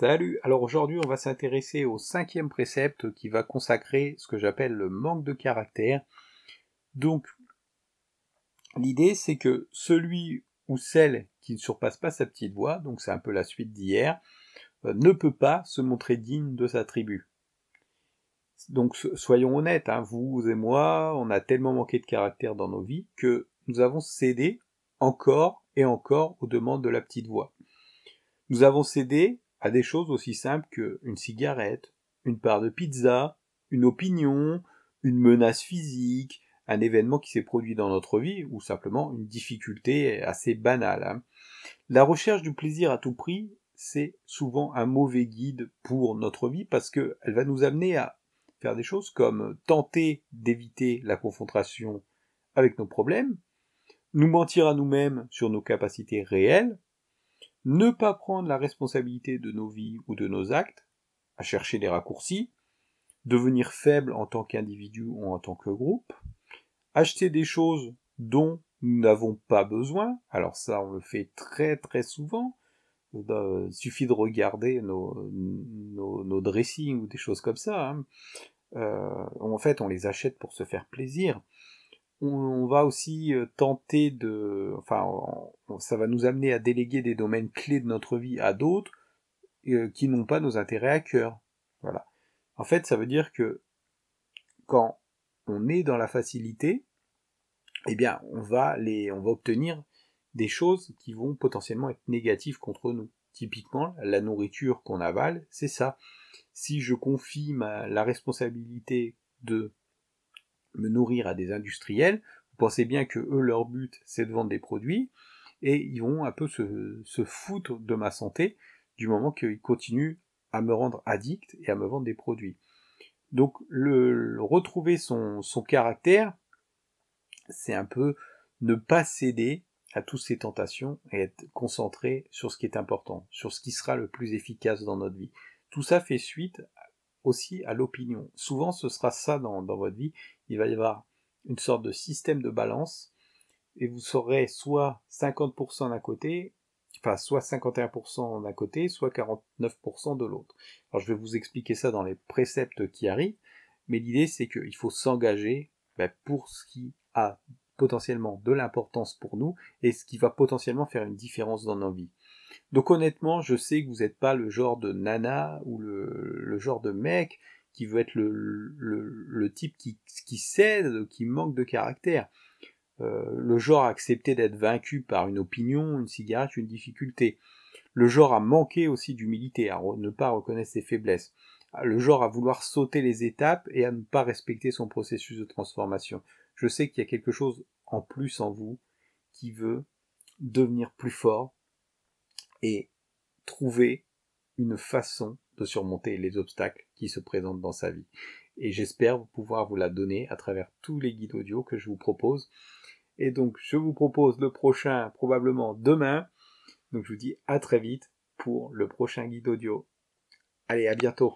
Salut, alors aujourd'hui on va s'intéresser au cinquième précepte qui va consacrer ce que j'appelle le manque de caractère. Donc l'idée c'est que celui ou celle qui ne surpasse pas sa petite voix, donc c'est un peu la suite d'hier, euh, ne peut pas se montrer digne de sa tribu. Donc soyons honnêtes, hein, vous et moi, on a tellement manqué de caractère dans nos vies que nous avons cédé encore et encore aux demandes de la petite voix. Nous avons cédé à des choses aussi simples qu'une cigarette, une part de pizza, une opinion, une menace physique, un événement qui s'est produit dans notre vie, ou simplement une difficulté assez banale. Hein. La recherche du plaisir à tout prix, c'est souvent un mauvais guide pour notre vie parce qu'elle va nous amener à faire des choses comme tenter d'éviter la confrontation avec nos problèmes, nous mentir à nous-mêmes sur nos capacités réelles, ne pas prendre la responsabilité de nos vies ou de nos actes, à chercher des raccourcis, devenir faible en tant qu'individu ou en tant que groupe, acheter des choses dont nous n'avons pas besoin, alors ça on le fait très très souvent, il suffit de regarder nos, nos, dressings ou des choses comme ça. Hein. Euh, en fait, on les achète pour se faire plaisir on, va aussi euh, tenter de, enfin, ça va nous amener à déléguer des domaines clés de notre vie à d'autres euh, qui n'ont pas nos intérêts à cœur. Voilà. En fait, ça veut dire que quand on est dans la facilité, eh bien, on va les, on va obtenir des choses qui vont potentiellement être négatives contre nous. Typiquement, la nourriture qu'on avale, c'est ça. Si je confie la responsabilité de me nourrir à des industriels, vous pensez bien que eux, leur but, c'est de vendre des produits, et ils vont un peu se, se foutre de ma santé du moment qu'ils continuent à me rendre addict et à me vendre des produits. Donc le, retrouver son, son caractère, c'est un peu ne pas céder à toutes ces tentations et être concentré sur ce qui est important, sur ce qui sera le plus efficace dans notre vie. Tout ça fait suite aussi à l'opinion. Souvent, ce sera ça dans, votre vie. Il va y avoir une sorte de système de balance et vous serez soit 50% d'un côté, enfin soit 51% d'un côté, soit 49% de l'autre. Alors je vais vous expliquer ça dans les préceptes qui arrivent, mais l'idée c'est qu'il faut s'engager ben, pour ce qui a potentiellement de l'importance pour nous et ce qui va potentiellement faire une différence dans nos vies. Donc honnêtement, je sais que vous n'êtes pas le genre de nana ou le, genre de mec qui veut être le, type qui, qui, cède, qui manque de caractère. Euh, le genre à accepter d'être vaincu par une opinion, une cigarette, une difficulté. Le genre à manquer aussi d'humilité, à ne pas reconnaître ses faiblesses. Le genre à vouloir sauter les étapes et à ne pas respecter son processus de transformation. Je sais qu'il y a quelque chose en plus en vous qui veut devenir plus fort, et trouver une façon de surmonter les obstacles qui se présentent dans sa vie. Et j'espère pouvoir vous la donner à travers tous les guides audio que je vous propose. Et donc, je vous propose le prochain probablement demain. Donc, je vous dis à très vite pour le prochain guide audio. Allez, à bientôt.